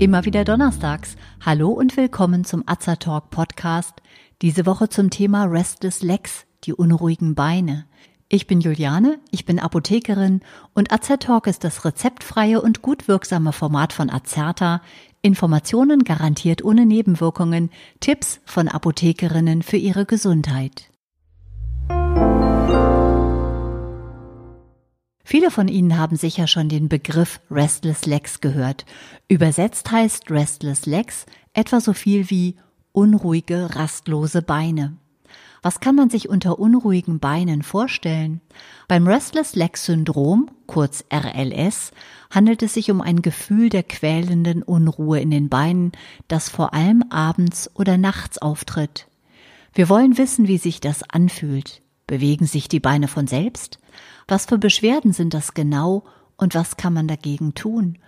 Immer wieder donnerstags. Hallo und willkommen zum Azertalk Podcast. Diese Woche zum Thema Restless Legs, die unruhigen Beine. Ich bin Juliane, ich bin Apothekerin und Azertalk ist das rezeptfreie und gut wirksame Format von Azerta. Informationen garantiert ohne Nebenwirkungen, Tipps von Apothekerinnen für ihre Gesundheit. Viele von Ihnen haben sicher schon den Begriff Restless Legs gehört. Übersetzt heißt Restless Legs etwa so viel wie unruhige, rastlose Beine. Was kann man sich unter unruhigen Beinen vorstellen? Beim Restless Leg Syndrom, kurz RLS, handelt es sich um ein Gefühl der quälenden Unruhe in den Beinen, das vor allem abends oder nachts auftritt. Wir wollen wissen, wie sich das anfühlt. Bewegen sich die Beine von selbst? Was für Beschwerden sind das genau und was kann man dagegen tun?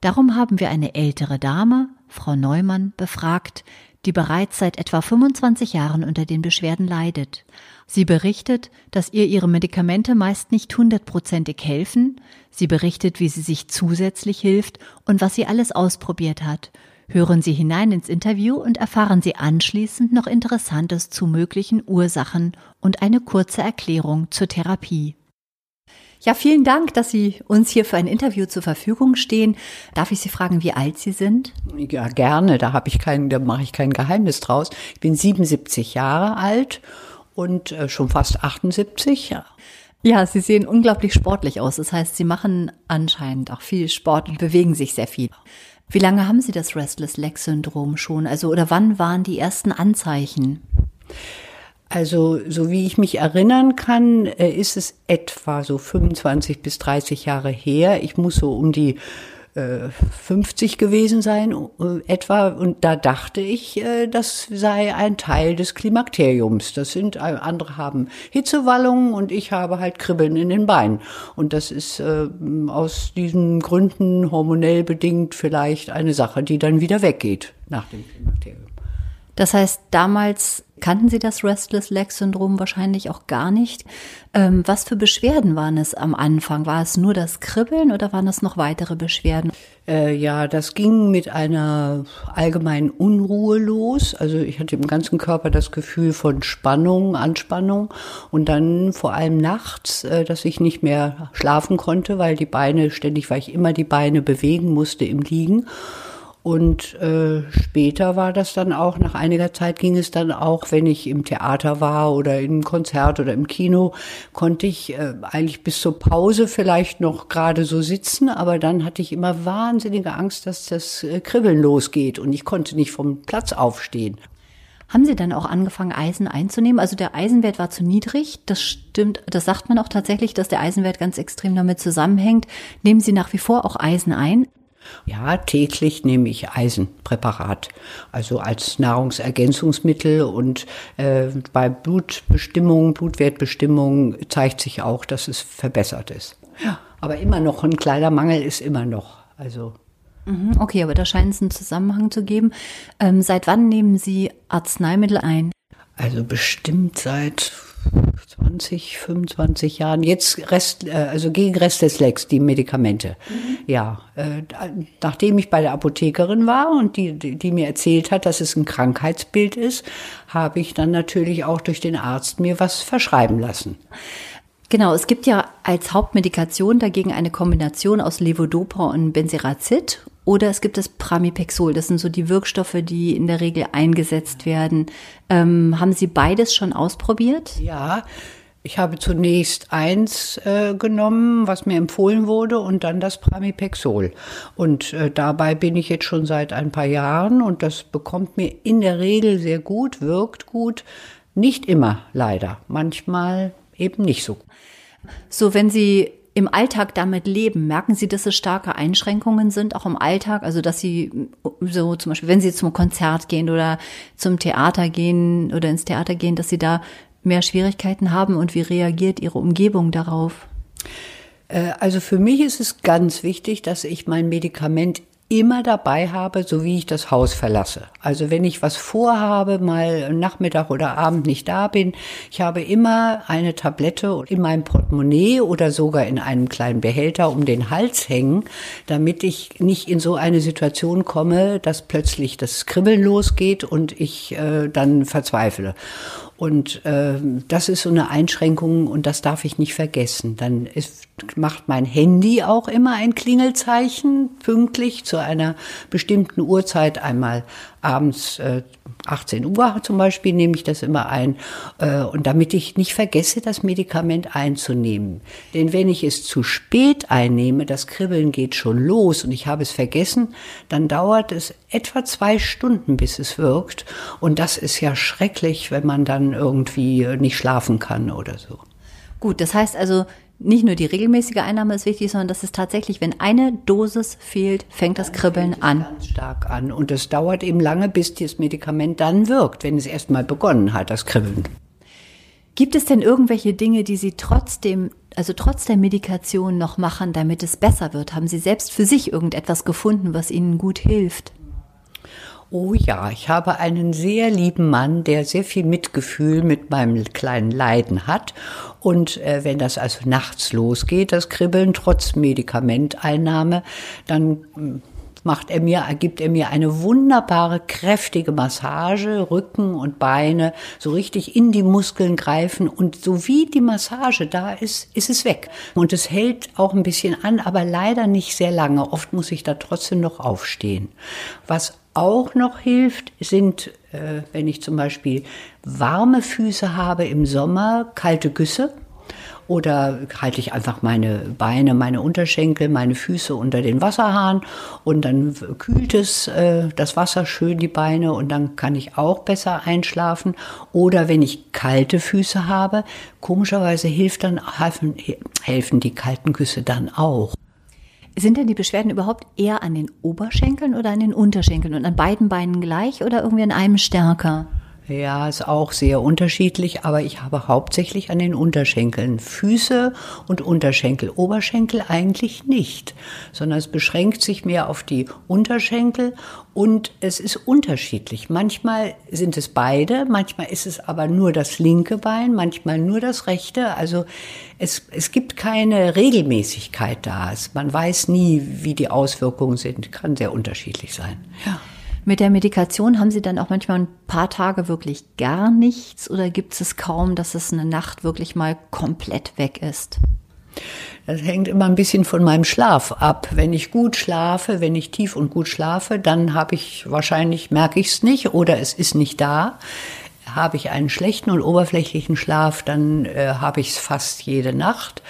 Darum haben wir eine ältere Dame, Frau Neumann, befragt, die bereits seit etwa 25 Jahren unter den Beschwerden leidet. Sie berichtet, dass ihr ihre Medikamente meist nicht hundertprozentig helfen. Sie berichtet, wie sie sich zusätzlich hilft und was sie alles ausprobiert hat. Hören Sie hinein ins Interview und erfahren Sie anschließend noch Interessantes zu möglichen Ursachen und eine kurze Erklärung zur Therapie. Ja, vielen Dank, dass Sie uns hier für ein Interview zur Verfügung stehen. Darf ich Sie fragen, wie alt Sie sind? Ja, gerne. Da habe ich kein, da mache ich kein Geheimnis draus. Ich bin 77 Jahre alt und äh, schon fast 78. Ja. Ja, Sie sehen unglaublich sportlich aus. Das heißt, Sie machen anscheinend auch viel Sport und bewegen sich sehr viel. Wie lange haben Sie das Restless Leg Syndrom schon? Also, oder wann waren die ersten Anzeichen? Also, so wie ich mich erinnern kann, äh, ist es etwa so 25 bis 30 Jahre her. Ich muss so um die 50 äh, gewesen sein, äh, etwa. Und da dachte ich, das sei ein Teil des Klimakteriums. Das sind, andere haben Hitzewallungen und ich habe halt Kribbeln in den Beinen. Und das ist aus diesen Gründen hormonell bedingt vielleicht eine Sache, die dann wieder weggeht nach dem Klimakterium. Das heißt, damals kannten Sie das Restless Leg Syndrom wahrscheinlich auch gar nicht. Ähm, was für Beschwerden waren es am Anfang? War es nur das Kribbeln oder waren es noch weitere Beschwerden? Äh, ja, das ging mit einer allgemeinen Unruhe los. Also ich hatte im ganzen Körper das Gefühl von Spannung, Anspannung und dann vor allem nachts, äh, dass ich nicht mehr schlafen konnte, weil die Beine ständig, weil ich immer die Beine bewegen musste im Liegen. Und äh, später war das dann auch, nach einiger Zeit ging es dann auch, wenn ich im Theater war oder im Konzert oder im Kino, konnte ich äh, eigentlich bis zur Pause vielleicht noch gerade so sitzen, aber dann hatte ich immer wahnsinnige Angst, dass das äh, Kribbeln losgeht und ich konnte nicht vom Platz aufstehen. Haben Sie dann auch angefangen, Eisen einzunehmen? Also der Eisenwert war zu niedrig. Das stimmt, das sagt man auch tatsächlich, dass der Eisenwert ganz extrem damit zusammenhängt. Nehmen Sie nach wie vor auch Eisen ein? Ja, täglich nehme ich Eisenpräparat, also als Nahrungsergänzungsmittel und äh, bei Blutbestimmung, Blutwertbestimmung zeigt sich auch, dass es verbessert ist. Ja. Aber immer noch ein kleiner Mangel ist immer noch. Also mhm, Okay, aber da scheint es einen Zusammenhang zu geben. Ähm, seit wann nehmen Sie Arzneimittel ein? Also bestimmt seit 20, 25 Jahren. Jetzt Rest, äh, also gegen Rest des Lecks, die Medikamente. Mhm. Ja, äh, nachdem ich bei der Apothekerin war und die, die mir erzählt hat, dass es ein Krankheitsbild ist, habe ich dann natürlich auch durch den Arzt mir was verschreiben lassen. Genau, es gibt ja als Hauptmedikation dagegen eine Kombination aus Levodopa und Benzerazid oder es gibt das Pramipexol. Das sind so die Wirkstoffe, die in der Regel eingesetzt werden. Ähm, haben Sie beides schon ausprobiert? Ja, ich habe zunächst eins äh, genommen, was mir empfohlen wurde, und dann das Pramipexol. Und äh, dabei bin ich jetzt schon seit ein paar Jahren und das bekommt mir in der Regel sehr gut, wirkt gut. Nicht immer, leider. Manchmal eben nicht so. So, wenn Sie im Alltag damit leben, merken Sie, dass es starke Einschränkungen sind, auch im Alltag? Also, dass Sie so zum Beispiel, wenn Sie zum Konzert gehen oder zum Theater gehen oder ins Theater gehen, dass Sie da mehr Schwierigkeiten haben und wie reagiert Ihre Umgebung darauf? Äh, also für mich ist es ganz wichtig, dass ich mein Medikament immer dabei habe, so wie ich das Haus verlasse. Also wenn ich was vorhabe, mal Nachmittag oder Abend nicht da bin, ich habe immer eine Tablette in meinem Portemonnaie oder sogar in einem kleinen Behälter um den Hals hängen, damit ich nicht in so eine Situation komme, dass plötzlich das Kribbeln losgeht und ich äh, dann verzweifle. Und äh, das ist so eine Einschränkung und das darf ich nicht vergessen. Dann ist, macht mein Handy auch immer ein Klingelzeichen, pünktlich zu einer bestimmten Uhrzeit, einmal abends äh, 18 Uhr zum Beispiel nehme ich das immer ein. Äh, und damit ich nicht vergesse, das Medikament einzunehmen. Denn wenn ich es zu spät einnehme, das Kribbeln geht schon los und ich habe es vergessen, dann dauert es etwa zwei Stunden, bis es wirkt. Und das ist ja schrecklich, wenn man dann irgendwie nicht schlafen kann oder so. Gut, das heißt also, nicht nur die regelmäßige Einnahme ist wichtig, sondern dass es tatsächlich, wenn eine Dosis fehlt, fängt das Kribbeln an. Ganz stark an. Und es dauert eben lange, bis das Medikament dann wirkt, wenn es erstmal begonnen hat, das Kribbeln. Gibt es denn irgendwelche Dinge, die Sie trotzdem, also trotz der Medikation noch machen, damit es besser wird? Haben Sie selbst für sich irgendetwas gefunden, was Ihnen gut hilft? Oh ja, ich habe einen sehr lieben Mann, der sehr viel Mitgefühl mit meinem kleinen Leiden hat. Und äh, wenn das also nachts losgeht, das Kribbeln trotz Medikamenteinnahme, dann hm, macht er mir, gibt er mir eine wunderbare, kräftige Massage, Rücken und Beine, so richtig in die Muskeln greifen und so wie die Massage da ist, ist es weg. Und es hält auch ein bisschen an, aber leider nicht sehr lange. Oft muss ich da trotzdem noch aufstehen. Was auch noch hilft, sind, äh, wenn ich zum Beispiel warme Füße habe im Sommer, kalte Güsse. Oder halte ich einfach meine Beine, meine Unterschenkel, meine Füße unter den Wasserhahn und dann kühlt es äh, das Wasser schön die Beine und dann kann ich auch besser einschlafen. Oder wenn ich kalte Füße habe, komischerweise hilft dann, helfen, helfen die kalten Küsse dann auch. Sind denn die Beschwerden überhaupt eher an den Oberschenkeln oder an den Unterschenkeln und an beiden Beinen gleich oder irgendwie an einem stärker? Ja, ist auch sehr unterschiedlich, aber ich habe hauptsächlich an den Unterschenkeln Füße und Unterschenkel. Oberschenkel eigentlich nicht, sondern es beschränkt sich mehr auf die Unterschenkel und es ist unterschiedlich. Manchmal sind es beide, manchmal ist es aber nur das linke Bein, manchmal nur das rechte. Also es, es gibt keine Regelmäßigkeit da. Man weiß nie, wie die Auswirkungen sind. Kann sehr unterschiedlich sein. Ja. Mit der Medikation haben Sie dann auch manchmal ein paar Tage wirklich gar nichts oder gibt es kaum, dass es eine Nacht wirklich mal komplett weg ist? Das hängt immer ein bisschen von meinem Schlaf ab. Wenn ich gut schlafe, wenn ich tief und gut schlafe, dann habe ich wahrscheinlich merke ich es nicht oder es ist nicht da. Habe ich einen schlechten und oberflächlichen Schlaf, dann äh, habe ich es fast jede Nacht.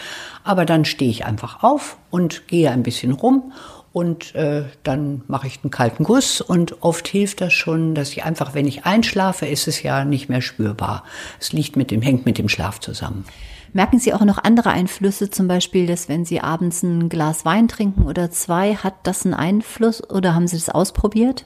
Aber dann stehe ich einfach auf und gehe ein bisschen rum und äh, dann mache ich einen kalten Guss und oft hilft das schon, dass ich einfach, wenn ich einschlafe, ist es ja nicht mehr spürbar. Es liegt mit dem, hängt mit dem Schlaf zusammen. Merken Sie auch noch andere Einflüsse, zum Beispiel, dass wenn Sie abends ein Glas Wein trinken oder zwei, hat das einen Einfluss oder haben Sie das ausprobiert?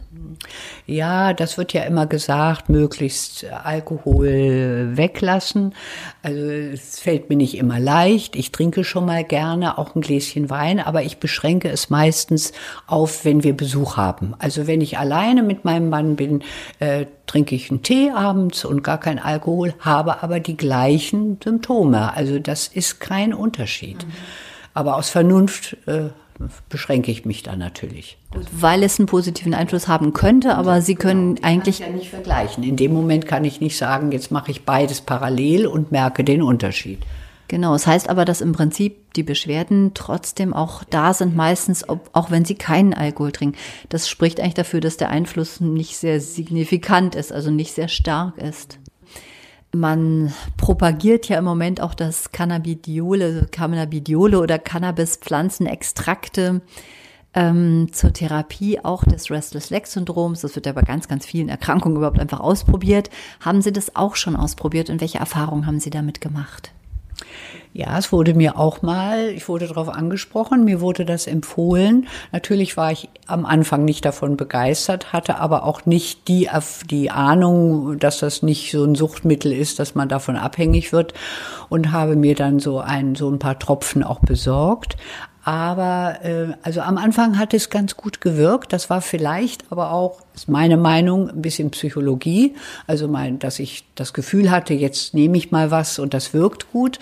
Ja, das wird ja immer gesagt, möglichst Alkohol weglassen. Also es fällt mir nicht immer leicht. Ich trinke schon mal gerne auch ein Gläschen Wein, aber ich beschränke es meistens auf, wenn wir Besuch haben. Also wenn ich alleine mit meinem Mann bin, äh, trinke ich einen Tee abends und gar kein Alkohol, habe aber die gleichen Symptome. Also das ist kein Unterschied. Mhm. Aber aus Vernunft äh, beschränke ich mich da natürlich. Gut, weil es einen positiven Einfluss haben könnte, aber Sie können genau, eigentlich ja nicht vergleichen. In dem Moment kann ich nicht sagen, jetzt mache ich beides parallel und merke den Unterschied. Genau, es das heißt aber, dass im Prinzip die Beschwerden trotzdem auch da sind, meistens, auch wenn sie keinen Alkohol trinken. Das spricht eigentlich dafür, dass der Einfluss nicht sehr signifikant ist, also nicht sehr stark ist. Man propagiert ja im Moment auch das Cannabidiole, Cannabidiole oder Cannabis-Pflanzenextrakte ähm, zur Therapie auch des Restless Leg Syndroms. Das wird ja bei ganz, ganz vielen Erkrankungen überhaupt einfach ausprobiert. Haben Sie das auch schon ausprobiert und welche Erfahrungen haben Sie damit gemacht? Ja, es wurde mir auch mal, ich wurde darauf angesprochen, mir wurde das empfohlen. Natürlich war ich am Anfang nicht davon begeistert, hatte aber auch nicht die, die Ahnung, dass das nicht so ein Suchtmittel ist, dass man davon abhängig wird und habe mir dann so ein, so ein paar Tropfen auch besorgt. Aber äh, also am Anfang hat es ganz gut gewirkt. Das war vielleicht aber auch, ist meine Meinung, ein bisschen Psychologie. Also mein, dass ich das Gefühl hatte, jetzt nehme ich mal was und das wirkt gut.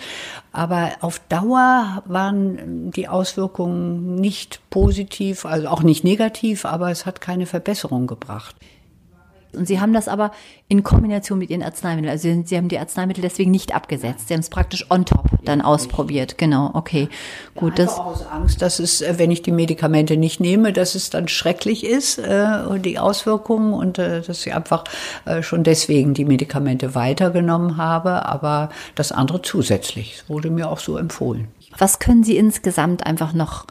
Aber auf Dauer waren die Auswirkungen nicht positiv, also auch nicht negativ, aber es hat keine Verbesserung gebracht. Und Sie haben das aber in Kombination mit Ihren Arzneimitteln. Also Sie haben die Arzneimittel deswegen nicht abgesetzt. Sie haben es praktisch on top dann ausprobiert. Genau, okay. Gut, das aus Angst, dass es, äh, wenn ich die Medikamente nicht nehme, dass es dann schrecklich ist äh, und die Auswirkungen und äh, dass ich einfach äh, schon deswegen die Medikamente weitergenommen habe, aber das andere zusätzlich. Das wurde mir auch so empfohlen. Was können Sie insgesamt einfach noch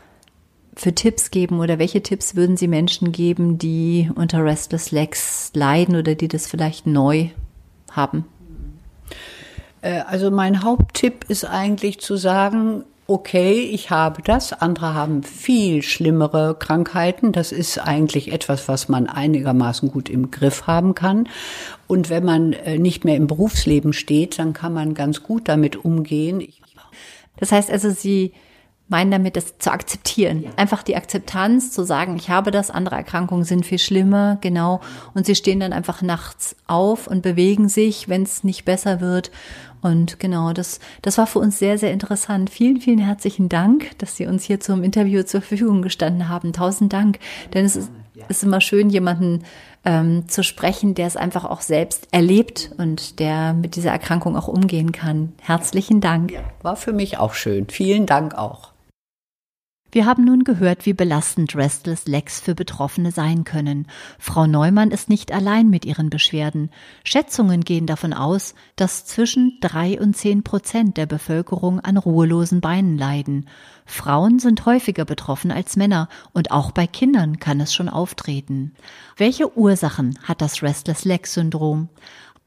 für Tipps geben oder welche Tipps würden Sie Menschen geben, die unter Restless Legs leiden oder die das vielleicht neu haben? Äh, also mein Haupttipp ist eigentlich zu sagen, okay, ich habe das, andere haben viel schlimmere Krankheiten. Das ist eigentlich etwas, was man einigermaßen gut im Griff haben kann. Und wenn man äh, nicht mehr im Berufsleben steht, dann kann man ganz gut damit umgehen. Das heißt also, Sie meinen damit, das zu akzeptieren. Ja. Einfach die Akzeptanz, zu sagen, ich habe das, andere Erkrankungen sind viel schlimmer, genau. Und sie stehen dann einfach nachts auf und bewegen sich, wenn es nicht besser wird. Und genau, das, das war für uns sehr, sehr interessant. Vielen, vielen herzlichen Dank, dass Sie uns hier zum Interview zur Verfügung gestanden haben. Tausend Dank. Denn es ist, ist immer schön, jemanden ähm, zu sprechen, der es einfach auch selbst erlebt und der mit dieser Erkrankung auch umgehen kann. Herzlichen Dank. War für mich auch schön. Vielen Dank auch. Wir haben nun gehört, wie belastend Restless Legs für Betroffene sein können. Frau Neumann ist nicht allein mit ihren Beschwerden. Schätzungen gehen davon aus, dass zwischen drei und zehn Prozent der Bevölkerung an ruhelosen Beinen leiden. Frauen sind häufiger betroffen als Männer und auch bei Kindern kann es schon auftreten. Welche Ursachen hat das Restless Leg Syndrom?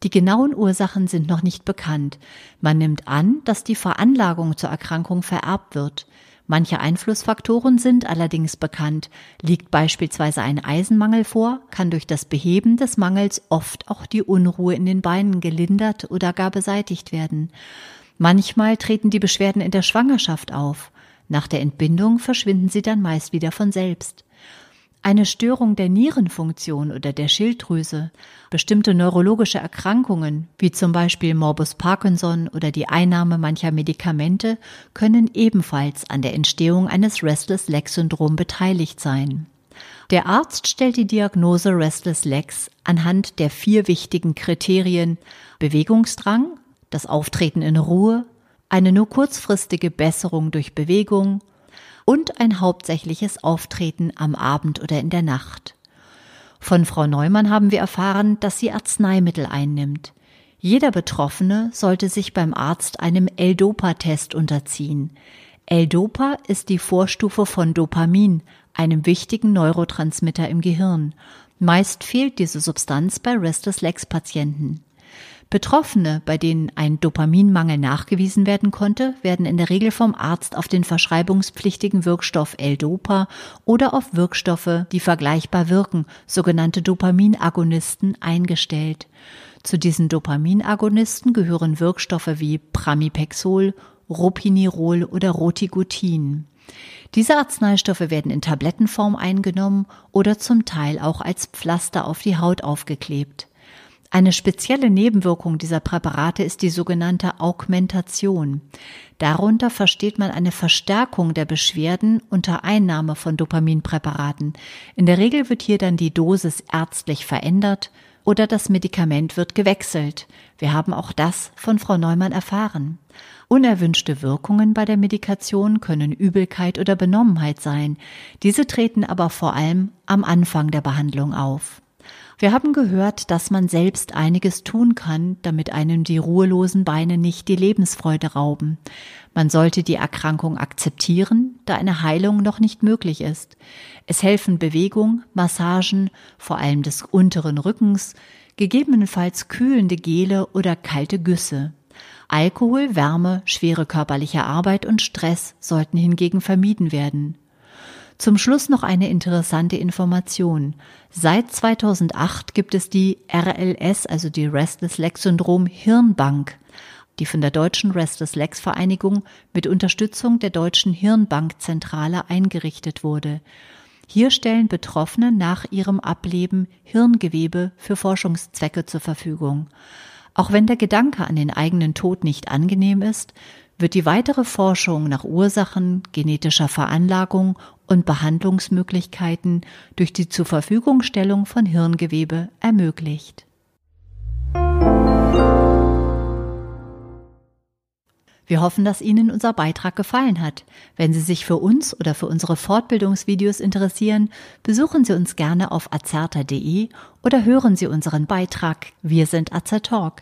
Die genauen Ursachen sind noch nicht bekannt. Man nimmt an, dass die Veranlagung zur Erkrankung vererbt wird. Manche Einflussfaktoren sind allerdings bekannt. Liegt beispielsweise ein Eisenmangel vor, kann durch das Beheben des Mangels oft auch die Unruhe in den Beinen gelindert oder gar beseitigt werden. Manchmal treten die Beschwerden in der Schwangerschaft auf. Nach der Entbindung verschwinden sie dann meist wieder von selbst eine Störung der Nierenfunktion oder der Schilddrüse, bestimmte neurologische Erkrankungen, wie zum Beispiel Morbus Parkinson oder die Einnahme mancher Medikamente, können ebenfalls an der Entstehung eines Restless Leg Syndrom beteiligt sein. Der Arzt stellt die Diagnose Restless Legs anhand der vier wichtigen Kriterien Bewegungsdrang, das Auftreten in Ruhe, eine nur kurzfristige Besserung durch Bewegung und ein hauptsächliches Auftreten am Abend oder in der Nacht. Von Frau Neumann haben wir erfahren, dass sie Arzneimittel einnimmt. Jeder Betroffene sollte sich beim Arzt einem L-Dopa-Test unterziehen. L-Dopa ist die Vorstufe von Dopamin, einem wichtigen Neurotransmitter im Gehirn. Meist fehlt diese Substanz bei Restless Legs Patienten. Betroffene, bei denen ein Dopaminmangel nachgewiesen werden konnte, werden in der Regel vom Arzt auf den verschreibungspflichtigen Wirkstoff L-Dopa oder auf Wirkstoffe, die vergleichbar wirken, sogenannte Dopaminagonisten, eingestellt. Zu diesen Dopaminagonisten gehören Wirkstoffe wie Pramipexol, Ropinirol oder Rotigutin. Diese Arzneistoffe werden in Tablettenform eingenommen oder zum Teil auch als Pflaster auf die Haut aufgeklebt. Eine spezielle Nebenwirkung dieser Präparate ist die sogenannte Augmentation. Darunter versteht man eine Verstärkung der Beschwerden unter Einnahme von Dopaminpräparaten. In der Regel wird hier dann die Dosis ärztlich verändert oder das Medikament wird gewechselt. Wir haben auch das von Frau Neumann erfahren. Unerwünschte Wirkungen bei der Medikation können Übelkeit oder Benommenheit sein. Diese treten aber vor allem am Anfang der Behandlung auf. Wir haben gehört, dass man selbst einiges tun kann, damit einem die ruhelosen Beine nicht die Lebensfreude rauben. Man sollte die Erkrankung akzeptieren, da eine Heilung noch nicht möglich ist. Es helfen Bewegung, Massagen, vor allem des unteren Rückens, gegebenenfalls kühlende Gele oder kalte Güsse. Alkohol, Wärme, schwere körperliche Arbeit und Stress sollten hingegen vermieden werden. Zum Schluss noch eine interessante Information. Seit 2008 gibt es die RLS, also die Restless Leg Syndrom Hirnbank. die von der Deutschen Restless Legs Vereinigung mit Unterstützung der Deutschen Hirnbankzentrale eingerichtet wurde. Hier stellen Betroffene nach ihrem Ableben Hirngewebe für Forschungszwecke zur Verfügung. Auch wenn der Gedanke an den eigenen Tod nicht angenehm ist, wird die weitere Forschung nach Ursachen, genetischer Veranlagung und Behandlungsmöglichkeiten durch die zur Verfügungstellung von Hirngewebe ermöglicht. Wir hoffen, dass Ihnen unser Beitrag gefallen hat. Wenn Sie sich für uns oder für unsere Fortbildungsvideos interessieren, besuchen Sie uns gerne auf azerta.de oder hören Sie unseren Beitrag Wir sind Azertalk.